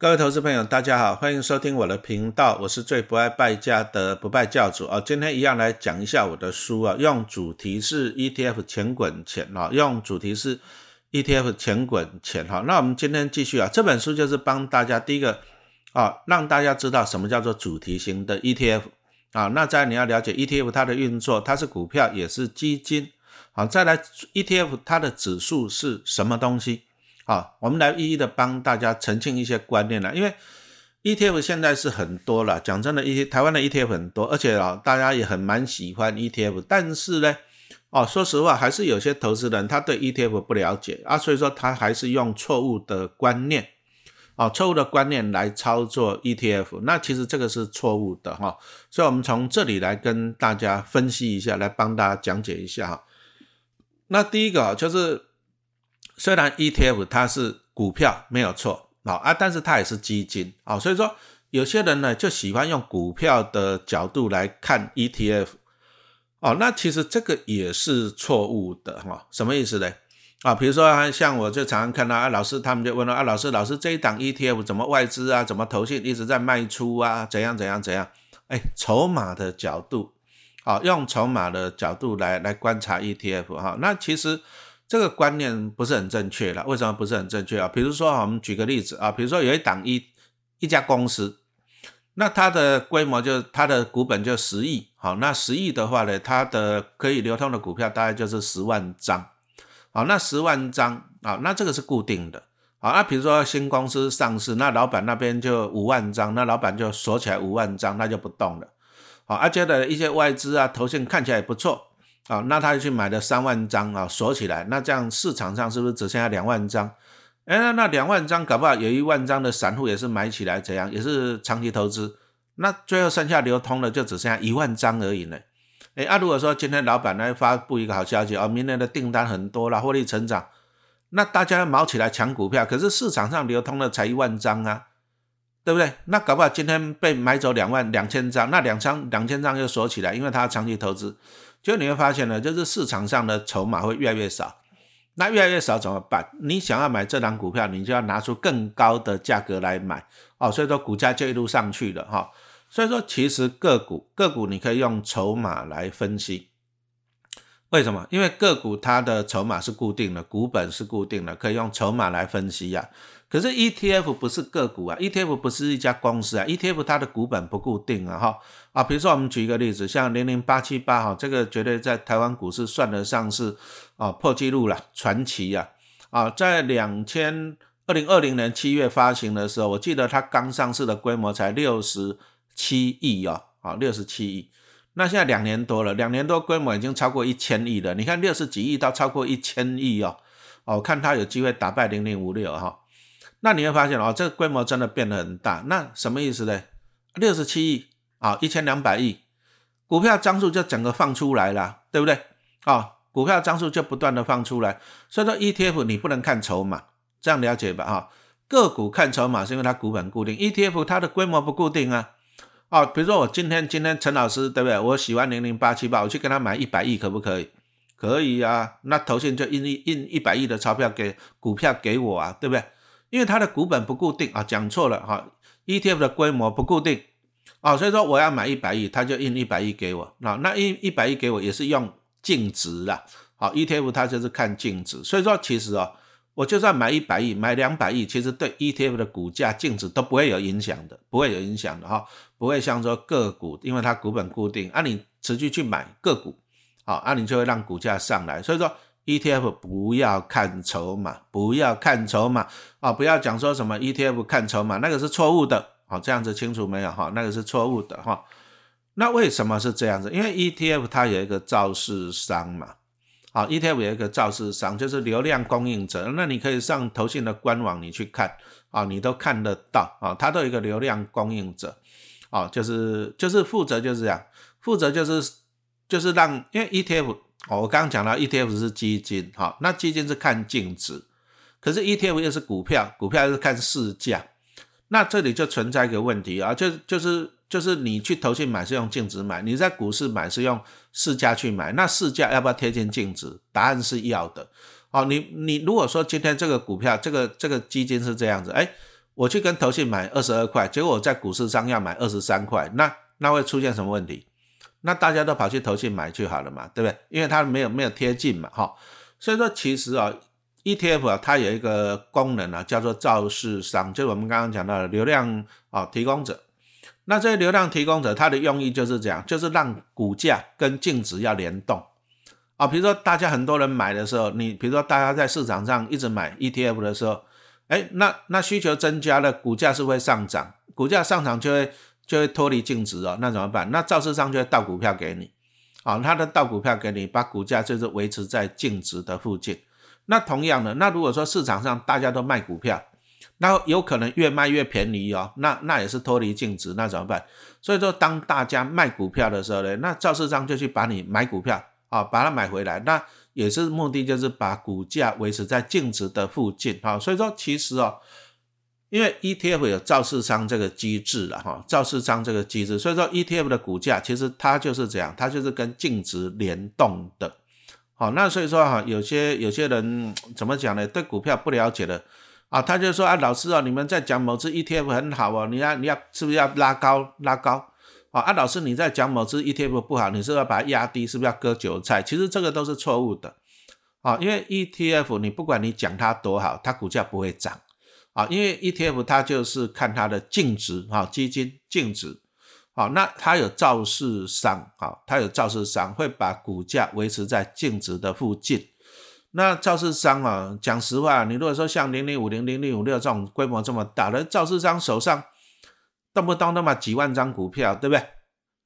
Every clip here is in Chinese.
各位投资朋友，大家好，欢迎收听我的频道，我是最不爱败家的不败教主啊。今天一样来讲一下我的书啊，用主题是 ETF 钱滚钱啊，用主题是 ETF 钱滚钱哈。那我们今天继续啊，这本书就是帮大家第一个啊，让大家知道什么叫做主题型的 ETF 啊。那在你要了解 ETF 它的运作，它是股票也是基金，好，再来 ETF 它的指数是什么东西？好，我们来一一的帮大家澄清一些观念了。因为 ETF 现在是很多了，讲真的，一些台湾的 ETF 很多，而且啊，大家也很蛮喜欢 ETF。但是呢，哦，说实话，还是有些投资人他对 ETF 不了解啊，所以说他还是用错误的观念，啊，错误的观念来操作 ETF。那其实这个是错误的哈，所以我们从这里来跟大家分析一下，来帮大家讲解一下哈。那第一个就是。虽然 ETF 它是股票没有错啊啊，但是它也是基金啊，所以说有些人呢就喜欢用股票的角度来看 ETF 哦，那其实这个也是错误的哈，什么意思呢？啊，比如说像我就常常看到啊，老师他们就问了啊，老师老师这一档 ETF 怎么外资啊，怎么投信一直在卖出啊，怎样怎样怎样？哎，筹码的角度，好，用筹码的角度来来观察 ETF 哈，那其实。这个观念不是很正确了，为什么不是很正确啊？比如说，我们举个例子啊，比如说有一档一一家公司，那它的规模就它的股本就十亿，好，那十亿的话呢，它的可以流通的股票大概就是十万张，好，那十万张啊，那这个是固定的，好，那比如说新公司上市，那老板那边就五万张，那老板就锁起来五万张，那就不动了，好，而且的一些外资啊，头线看起来也不错。啊，那他去买了三万张啊，锁起来，那这样市场上是不是只剩下两万张？哎，那那两万张搞不好有一万张的散户也是买起来，怎样也是长期投资，那最后剩下流通的就只剩下一万张而已呢。哎，啊，如果说今天老板来发布一个好消息，哦，明年的订单很多了，获利成长，那大家要毛起来抢股票，可是市场上流通的才一万张啊，对不对？那搞不好今天被买走两万两千张，那两张两千张又锁起来，因为他长期投资。就你会发现呢，就是市场上的筹码会越来越少，那越来越少怎么办？你想要买这档股票，你就要拿出更高的价格来买哦，所以说股价就一路上去了哈。所以说其实个股个股你可以用筹码来分析，为什么？因为个股它的筹码是固定的，股本是固定的，可以用筹码来分析呀。可是 ETF 不是个股啊，ETF 不是一家公司啊，ETF 它的股本不固定啊，哈啊，比如说我们举一个例子，像零零八七八哈，这个绝对在台湾股市算得上是啊破纪录了，传奇呀啊，在两千二零二零年七月发行的时候，我记得它刚上市的规模才六十七亿哦，啊六十七亿，那现在两年多了，两年多规模已经超过一千亿了，你看六十几亿到超过一千亿哦，哦，看它有机会打败零零五六哈。那你会发现哦，这个规模真的变得很大。那什么意思呢？六十七亿啊，一千两百亿，股票张数就整个放出来了，对不对？啊，股票张数就不断的放出来。所以说 ETF 你不能看筹码，这样了解吧？哈，个股看筹码是因为它股本固定，ETF 它的规模不固定啊。哦，比如说我今天今天陈老师对不对？我喜欢零零八七八，我去跟他买一百亿可不可以？可以啊。那头先就印一印一百亿的钞票给股票给我啊，对不对？因为它的股本不固定啊，讲错了哈，ETF 的规模不固定啊，所以说我要买一百亿，他就印一百亿给我，那那一一百亿给我也是用净值啦，好，ETF 它就是看净值，所以说其实哦，我就算买一百亿，买两百亿，其实对 ETF 的股价净值都不会有影响的，不会有影响的哈，不会像说个股，因为它股本固定，啊你持续去买个股，好，啊你就会让股价上来，所以说。ETF 不要看筹码，不要看筹码啊！不要讲说什么 ETF 看筹码，那个是错误的。好，这样子清楚没有？哈，那个是错误的哈。那为什么是这样子？因为 ETF 它有一个造市商嘛。好，ETF 有一个造市商，就是流量供应者。那你可以上投信的官网，你去看啊，你都看得到啊，它都有一个流量供应者啊，就是就是负责就是这样，负责就是就是让因为 ETF。哦，我刚刚讲到 ETF 是基金，好，那基金是看净值，可是 ETF 又是股票，股票又是看市价，那这里就存在一个问题啊，就就是就是你去投信买是用净值买，你在股市买是用市价去买，那市价要不要贴近净值？答案是要的。哦，你你如果说今天这个股票，这个这个基金是这样子，哎，我去跟投信买二十二块，结果我在股市上要买二十三块，那那会出现什么问题？那大家都跑去投信买就好了嘛，对不对？因为它没有没有贴近嘛，哈。所以说其实啊，ETF 啊，它有一个功能啊，叫做造市商，就是我们刚刚讲到的流量啊提供者。那这些流量提供者，它的用意就是这样，就是让股价跟净值要联动啊。比如说大家很多人买的时候，你比如说大家在市场上一直买 ETF 的时候。哎，那那需求增加了，股价是会上涨，股价上涨就会就会脱离净值哦，那怎么办？那造市商就会倒股票给你，啊，他的倒股票给你，把股价就是维持在净值的附近。那同样的，那如果说市场上大家都卖股票，那有可能越卖越便宜哦，那那也是脱离净值，那怎么办？所以说，当大家卖股票的时候呢，那造市商就去把你买股票啊，把它买回来，那。也是目的，就是把股价维持在净值的附近啊。所以说，其实哦，因为 ETF 有造市商这个机制了哈，造市商这个机制，所以说 ETF 的股价其实它就是这样，它就是跟净值联动的。好，那所以说哈，有些有些人怎么讲呢？对股票不了解的啊，他就说啊，老师啊，你们在讲某只 ETF 很好哦，你要你要是不是要拉高拉高？啊，老师，你在讲某只 ETF 不好，你是要把它压低，是不是要割韭菜？其实这个都是错误的啊，因为 ETF 你不管你讲它多好，它股价不会涨啊，因为 ETF 它就是看它的净值啊，基金净值啊，那它有造市商啊，它有造市商会把股价维持在净值的附近。那造市商啊，讲实话，你如果说像零零五零零零五六这种规模这么大的造市商手上。动不动那么几万张股票，对不对？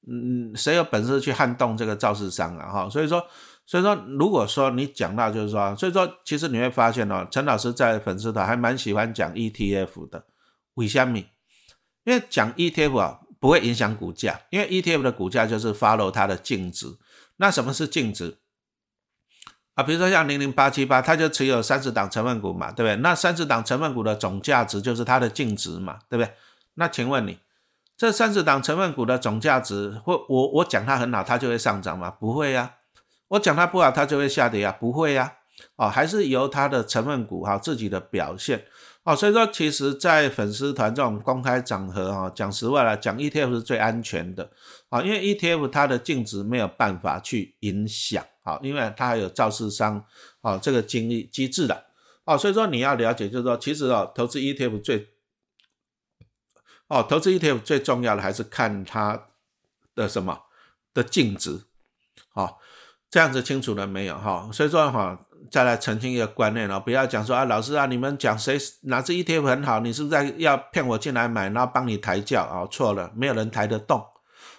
嗯，谁有本事去撼动这个造市商啊？哈，所以说，所以说，如果说你讲到就是说，所以说，其实你会发现哦，陈老师在粉丝团还蛮喜欢讲 ETF 的，为什么？因为讲 ETF 啊，不会影响股价，因为 ETF 的股价就是 follow 它的净值。那什么是净值啊？比如说像零零八七八，它就持有三十档成分股嘛，对不对？那三十档成分股的总价值就是它的净值嘛，对不对？那请问你，这三十档成分股的总价值，或我我讲它很好，它就会上涨吗？不会呀。我讲它不好，它就会下跌呀？不会呀。哦，还是由它的成分股哈自己的表现哦。所以说，其实，在粉丝团这种公开场合哈，讲实话了，讲 ETF 是最安全的啊，因为 ETF 它的净值没有办法去影响好，因为它还有肇事商啊这个经历机制的哦。所以说，你要了解，就是说，其实哦，投资 ETF 最哦，投资 ETF 最重要的还是看它的什么的净值，好，这样子清楚了没有哈？所以说哈，再来澄清一个观念哦，不要讲说啊，老师啊，你们讲谁哪只 ETF 很好，你是不是在要骗我进来买，然后帮你抬轿啊？错了，没有人抬得动，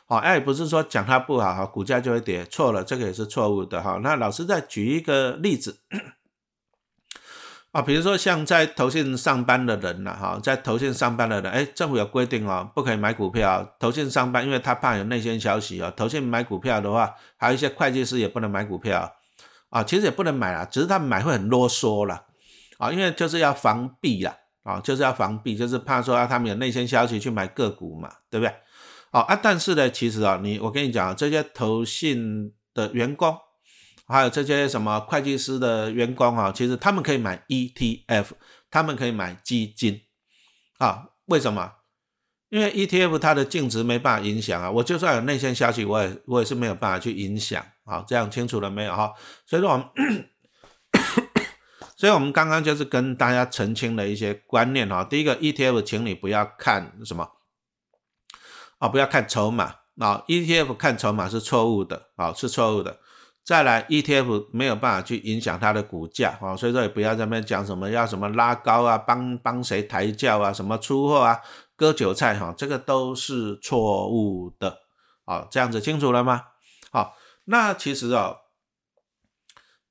好，哎，不是说讲它不好哈，股价就会跌，错了，这个也是错误的哈。那老师再举一个例子。啊，比如说像在投信上班的人呐，哈，在投信上班的人，哎，政府有规定哦，不可以买股票。投信上班，因为他怕有内线消息啊。投信买股票的话，还有一些会计师也不能买股票啊。其实也不能买啦，只是他买会很啰嗦啦，啊，因为就是要防弊啦，啊，就是要防弊，就是怕说啊，他们有内线消息去买个股嘛，对不对？啊啊，但是呢，其实啊，你我跟你讲，这些投信的员工。还有这些什么会计师的员工啊，其实他们可以买 ETF，他们可以买基金啊？为什么？因为 ETF 它的净值没办法影响啊。我就算有内线消息，我也我也是没有办法去影响啊。这样清楚了没有哈？所以说我们，所以我们刚刚就是跟大家澄清了一些观念哈。第一个 ETF，请你不要看什么啊，不要看筹码啊，ETF 看筹码是错误的啊，是错误的。再来，ETF 没有办法去影响它的股价啊，所以说也不要在那边讲什么要什么拉高啊，帮帮谁抬轿啊，什么出货啊，割韭菜哈，这个都是错误的啊，这样子清楚了吗？好，那其实哦，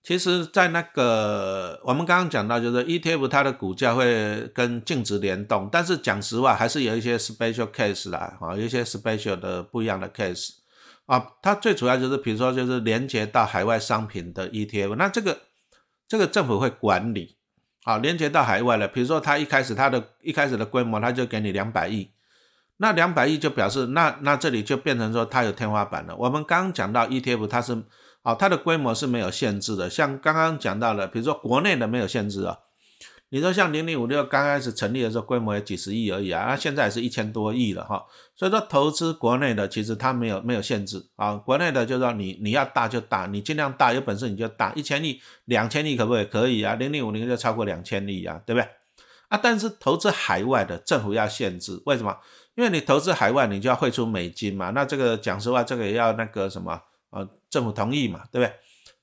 其实，在那个我们刚刚讲到，就是 ETF 它的股价会跟净值联动，但是讲实话，还是有一些 special case 啦，啊，有一些 special 的不一样的 case。啊，它最主要就是，比如说，就是连接到海外商品的 ETF，那这个这个政府会管理，啊，连接到海外了，比如说它一开始它的一开始的规模，它就给你两百亿，那两百亿就表示，那那这里就变成说它有天花板了。我们刚刚讲到 ETF，它是，啊，它的规模是没有限制的，像刚刚讲到的，比如说国内的没有限制啊，你说像零零五六刚开始成立的时候，规模也几十亿而已啊，那现在也是一千多亿了哈。所以说投资国内的其实它没有没有限制啊，国内的就是说你你要大就大，你尽量大，有本事你就大，一千亿、两千亿可不可以？可以啊，零零五零就超过两千亿啊，对不对？啊，但是投资海外的政府要限制，为什么？因为你投资海外，你就要汇出美金嘛，那这个讲实话，这个也要那个什么，政府同意嘛，对不对？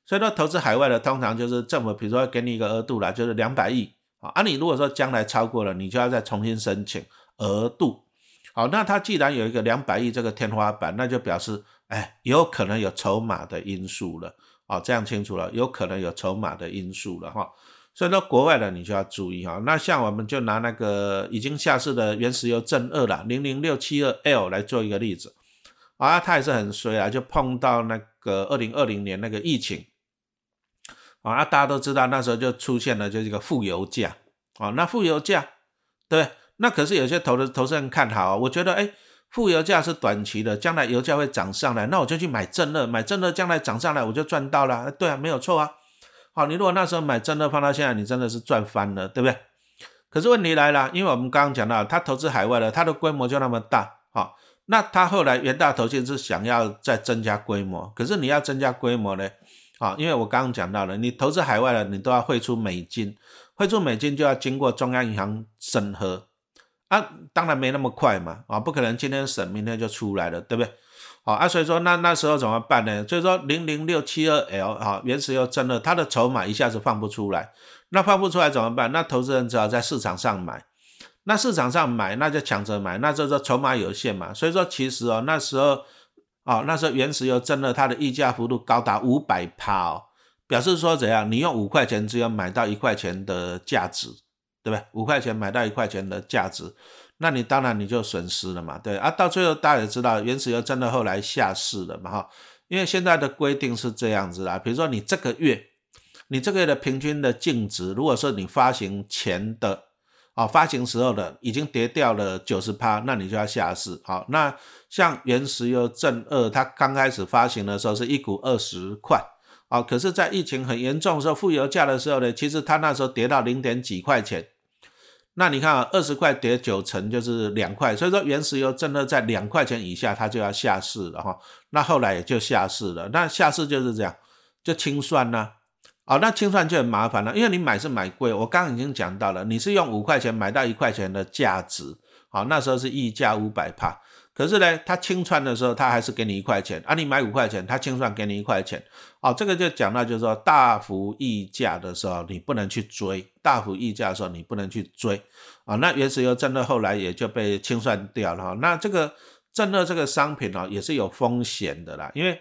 所以说投资海外的通常就是政府，比如说给你一个额度啦，就是两百亿啊，啊，你如果说将来超过了，你就要再重新申请额度。好，那它既然有一个两百亿这个天花板，那就表示，哎，有可能有筹码的因素了啊，这样清楚了，有可能有筹码的因素了哈。所以说国外的你就要注意哈。那像我们就拿那个已经下市的原石油正二了，零零六七二 L 来做一个例子啊，它也是很衰啊，就碰到那个二零二零年那个疫情啊，大家都知道那时候就出现了就是一个负油价啊，那负油价对。那可是有些投的投资人看好，我觉得哎，负油价是短期的，将来油价会涨上来，那我就去买正二，买正二将来涨上来我就赚到了，对啊，没有错啊。好，你如果那时候买正二放到现在，你真的是赚翻了，对不对？可是问题来了，因为我们刚刚讲到，他投资海外的，他的规模就那么大，好，那他后来元大投信是想要再增加规模，可是你要增加规模呢，好，因为我刚刚讲到了，你投资海外的，你都要汇出美金，汇出美金就要经过中央银行审核。啊，当然没那么快嘛，啊，不可能今天审，明天就出来了，对不对？好啊，所以说那那时候怎么办呢？所以说零零六七二 L 啊，原石油真的它的筹码一下子放不出来，那放不出来怎么办？那投资人只好在市场上买，那市场上买那就抢着买，那就说筹码有限嘛。所以说其实哦那时候哦那时候原石油真的它的溢价幅度高达五百趴哦，表示说怎样？你用五块钱只有买到一块钱的价值。对不对？五块钱买到一块钱的价值，那你当然你就损失了嘛。对啊，到最后大家也知道，原石油真的后来下市了嘛哈。因为现在的规定是这样子啦，比如说你这个月，你这个月的平均的净值，如果说你发行前的啊发行时候的已经跌掉了九十趴，那你就要下市。好，那像原石油正二，它刚开始发行的时候是一股二十块。啊，可是，在疫情很严重的时候，负油价的时候呢，其实它那时候跌到零点几块钱。那你看啊，二十块跌九成就是两块，所以说原石油正二在两块钱以下，它就要下市了哈。那后来也就下市了。那下市就是这样，就清算呢。哦那清算就很麻烦了，因为你买是买贵，我刚刚已经讲到了，你是用五块钱买到一块钱的价值。好，那时候是溢价五百帕。可是呢，他清算的时候，他还是给你一块钱啊。你买五块钱，他清算给你一块钱。哦，这个就讲到，就是说大幅溢价的时候，你不能去追；大幅溢价的时候，你不能去追。啊，那原石油正热后来也就被清算掉了。哈，那这个正热这个商品呢，也是有风险的啦。因为，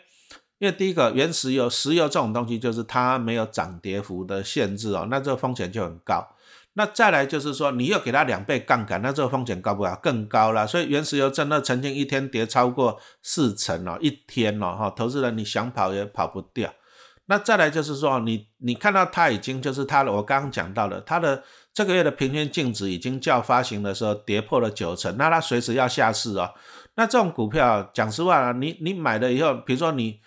因为第一个原石油，石油这种东西就是它没有涨跌幅的限制哦，那这个风险就很高。那再来就是说，你又给它两倍杠杆，那这个风险高不高？更高了。所以原石油真的曾经一天跌超过四成哦，一天哦，哈，投资人你想跑也跑不掉。那再来就是说，你你看到它已经就是它的，我刚刚讲到了，它的这个月的平均净值已经较发行的时候跌破了九成，那它随时要下市哦。那这种股票，讲实话，你你买了以后，比如说你。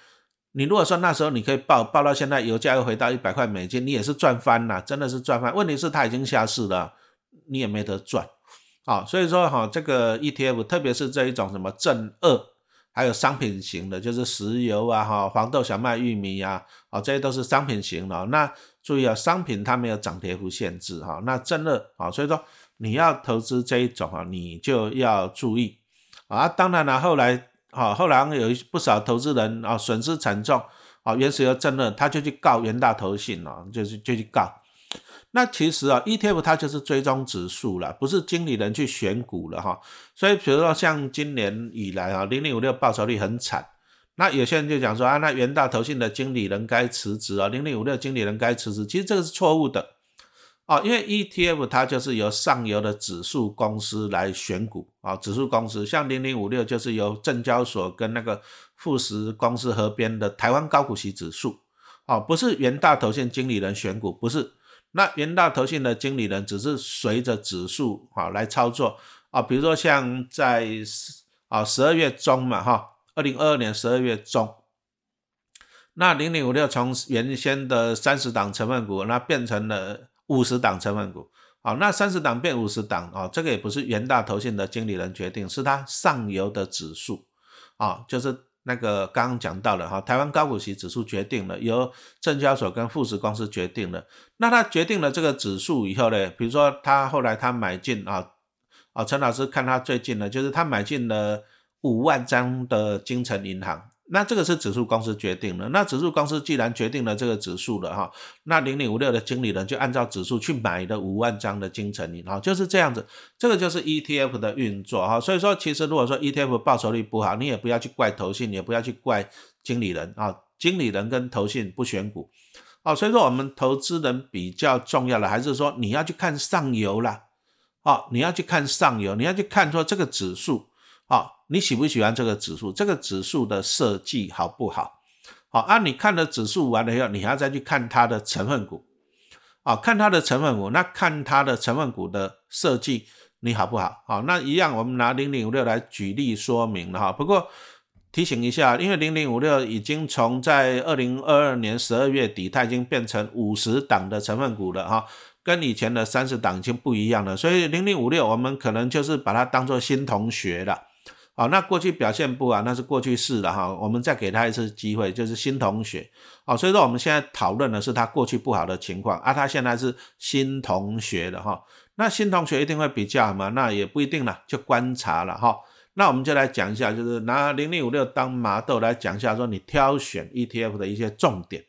你如果说那时候你可以报报到现在油价又回到一百块美金，你也是赚翻了，真的是赚翻。问题是它已经下市了，你也没得赚。好，所以说哈，这个 ETF 特别是这一种什么正二，还有商品型的，就是石油啊、哈黄豆、小麦、玉米呀，啊这些都是商品型的。那注意啊，商品它没有涨跌幅限制哈。那正二啊，所以说你要投资这一种啊，你就要注意啊。当然了，后来。好，后来有一不少投资人啊，损失惨重。啊，原石油正热，他就去告元大投信了，就是就去告。那其实啊，ETF 它就是追踪指数了，不是经理人去选股了哈。所以比如说像今年以来啊，零零五六报酬率很惨。那有些人就讲说啊，那元大投信的经理人该辞职啊，零零五六经理人该辞职。其实这个是错误的。啊，因为 ETF 它就是由上游的指数公司来选股啊，指数公司像零零五六就是由证交所跟那个富时公司合编的台湾高股息指数，啊，不是元大投信经理人选股，不是，那元大投信的经理人只是随着指数啊来操作。啊，比如说像在啊十二月中嘛哈，二零二二年十二月中，那零零五六从原先的三十档成分股，那变成了。五十档成分股好，那三十档变五十档啊，这个也不是元大投信的经理人决定，是他上游的指数啊，就是那个刚刚讲到了哈，台湾高股息指数决定了，由证交所跟富时公司决定了。那他决定了这个指数以后呢，比如说他后来他买进啊，啊，陈老师看他最近呢，就是他买进了五万张的京城银行。那这个是指数公司决定的。那指数公司既然决定了这个指数了哈，那零零五六的经理人就按照指数去买的五万张的金城银，哈，就是这样子。这个就是 ETF 的运作哈。所以说，其实如果说 ETF 报酬率不好，你也不要去怪投信，也不要去怪经理人啊。经理人跟投信不选股，哦，所以说我们投资人比较重要的还是说你要去看上游啦，哦，你要去看上游，你要去看说这个指数。好，你喜不喜欢这个指数？这个指数的设计好不好？好啊，你看了指数完了以后，你还要再去看它的成分股，啊，看它的成分股，那看它的成分股的设计，你好不好？好，那一样，我们拿零零五六来举例说明了哈。不过提醒一下，因为零零五六已经从在二零二二年十二月底，它已经变成五十档的成分股了哈，跟以前的三十档已经不一样了，所以零零五六我们可能就是把它当做新同学了。好，那过去表现不好，那是过去式了哈。我们再给他一次机会，就是新同学。好，所以说我们现在讨论的是他过去不好的情况，啊，他现在是新同学了哈。那新同学一定会比较好吗？那也不一定了，就观察了哈。那我们就来讲一下，就是拿零零五六当麻豆来讲一下，说你挑选 ETF 的一些重点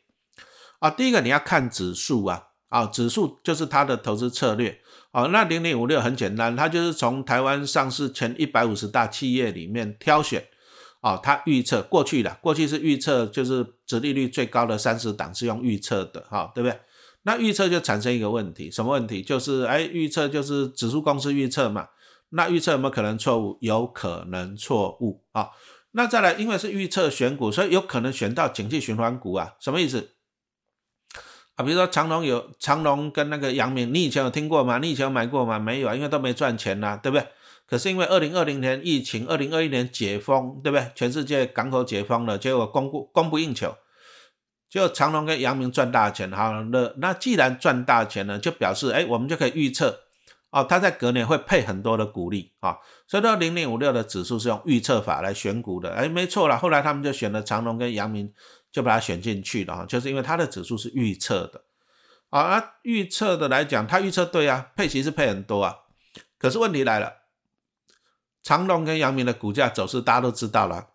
啊。第一个你要看指数啊，啊，指数就是它的投资策略。哦，那零零五六很简单，它就是从台湾上市前一百五十大企业里面挑选，哦，它预测过去的，过去是预测就是殖利率最高的三十档是用预测的，哈，对不对？那预测就产生一个问题，什么问题？就是哎，预测就是指数公司预测嘛，那预测有没有可能错误？有可能错误啊。那再来，因为是预测选股，所以有可能选到景气循环股啊，什么意思？啊，比如说长隆有长隆跟那个阳明，你以前有听过吗？你以前有买过吗？没有啊，因为都没赚钱呐，对不对？可是因为二零二零年疫情，二零二一年解封，对不对？全世界港口解封了，结果供不供不应求，就长隆跟阳明赚大钱，好那那既然赚大钱呢，就表示哎，我们就可以预测哦，它在隔年会配很多的股利啊，所以说零零五六的指数是用预测法来选股的，哎，没错了，后来他们就选了长隆跟阳明。就把它选进去了哈，就是因为它的指数是预测的啊，预测的来讲，它预测对啊，配息是配很多啊，可是问题来了，长隆跟阳明的股价走势大家都知道了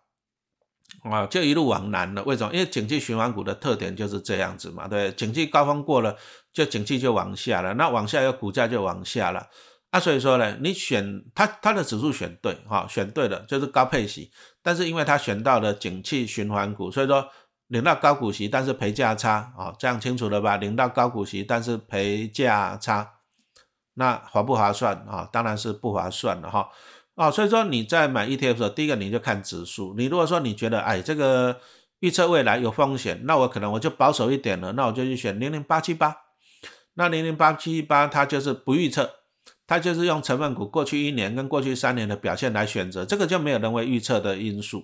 啊，就一路往南了。为什么？因为景气循环股的特点就是这样子嘛，对，景气高峰过了，就景气就往下了，那往下又股价就往下了啊，所以说呢，你选它它的指数选对哈，选对了就是高配息，但是因为它选到了景气循环股，所以说。领到高股息，但是赔价差啊，这样清楚了吧？领到高股息，但是赔价差，那划不划算啊？当然是不划算的哈啊！所以说你在买 ETF 的时候，第一个你就看指数。你如果说你觉得哎，这个预测未来有风险，那我可能我就保守一点了，那我就去选零零八七八。那零零八七八它就是不预测，它就是用成分股过去一年跟过去三年的表现来选择，这个就没有人为预测的因素。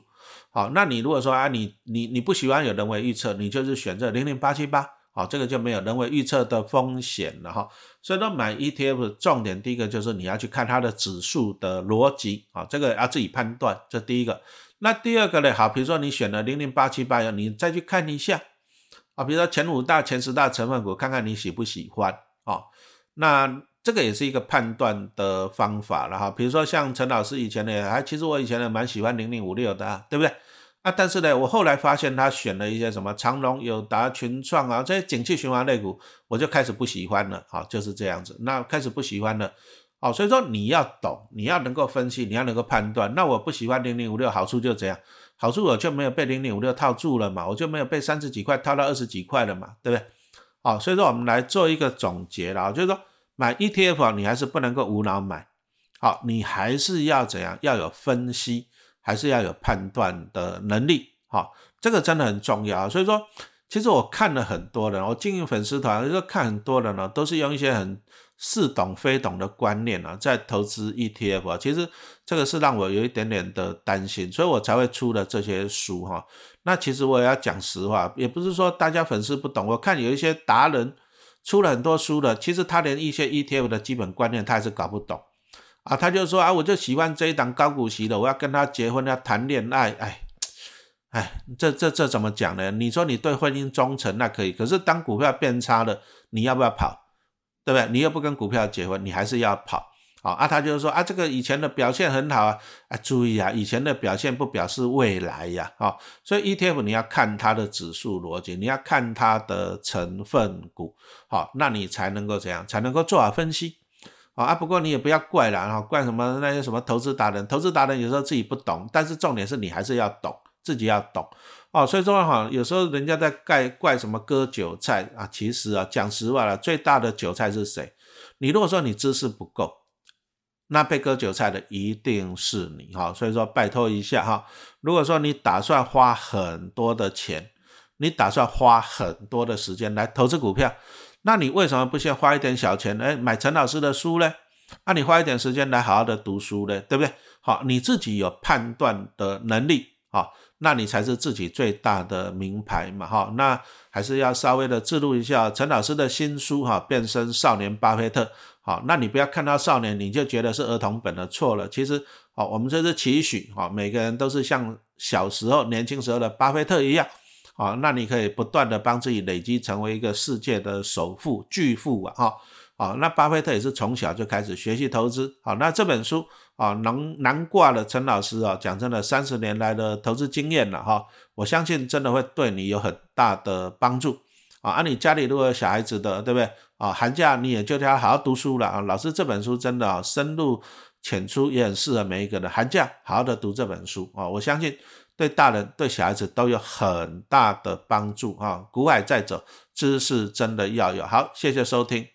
好，那你如果说啊，你你你不喜欢有人为预测，你就是选择零零八七八，好，这个就没有人为预测的风险了哈。所以说买 ETF 重点第一个就是你要去看它的指数的逻辑啊，这个要自己判断，这第一个。那第二个呢，好，比如说你选了零零八七八，你再去看一下啊，比如说前五大、前十大成分股，看看你喜不喜欢啊。那这个也是一个判断的方法了哈，比如说像陈老师以前呢，还其实我以前呢蛮喜欢零零五六的啊，对不对？啊，但是呢，我后来发现他选了一些什么长隆、友达、群创啊这些景气循环类股，我就开始不喜欢了，啊，就是这样子。那开始不喜欢了，哦，所以说你要懂，你要能够分析，你要能够判断。那我不喜欢零零五六，好处就这样，好处我就没有被零零五六套住了嘛，我就没有被三十几块套到二十几块了嘛，对不对？哦，所以说我们来做一个总结了，就是说。买 ETF 你还是不能够无脑买，好，你还是要怎样？要有分析，还是要有判断的能力，好，这个真的很重要。所以说，其实我看了很多人，我经营粉丝团，就看很多人呢，都是用一些很似懂非懂的观念啊，在投资 ETF 啊。其实这个是让我有一点点的担心，所以我才会出了这些书哈。那其实我也要讲实话，也不是说大家粉丝不懂，我看有一些达人。出了很多书了，其实他连一些 ETF 的基本观念他还是搞不懂啊。他就说啊，我就喜欢这一档高股息的，我要跟他结婚，要谈恋爱，哎，哎，这这这怎么讲呢？你说你对婚姻忠诚那可以，可是当股票变差了，你要不要跑？对不对？你又不跟股票结婚，你还是要跑。啊，他就是说啊，这个以前的表现很好啊，啊，注意啊，以前的表现不表示未来呀，啊，所以 ETF 你要看它的指数逻辑，你要看它的成分股，好，那你才能够怎样，才能够做好分析，啊，不过你也不要怪了，啊，怪什么那些什么投资达人，投资达人有时候自己不懂，但是重点是你还是要懂，自己要懂，哦，所以说哈，有时候人家在怪怪什么割韭菜啊，其实啊，讲实话了，最大的韭菜是谁？你如果说你知识不够。那被割韭菜的一定是你哈，所以说拜托一下哈。如果说你打算花很多的钱，你打算花很多的时间来投资股票，那你为什么不先花一点小钱，哎，买陈老师的书呢？那你花一点时间来好好的读书呢，对不对？好，你自己有判断的能力啊，那你才是自己最大的名牌嘛哈。那还是要稍微的记录一下陈老师的新书哈，变身少年巴菲特。好，那你不要看到少年你就觉得是儿童本的错了。其实，好，我们这是期许，好，每个人都是像小时候、年轻时候的巴菲特一样，好，那你可以不断的帮自己累积成为一个世界的首富、巨富啊，哈，好，那巴菲特也是从小就开始学习投资，好，那这本书啊，难难挂了陈老师啊，讲真的，三十年来的投资经验了哈，我相信真的会对你有很大的帮助。啊，你家里如果有小孩子的，对不对？啊，寒假你也就要好好读书了啊。老师这本书真的啊，深入浅出，也很适合每一个人。寒假好好的读这本书啊，我相信对大人对小孩子都有很大的帮助啊。古海在走，知识真的要有。好，谢谢收听。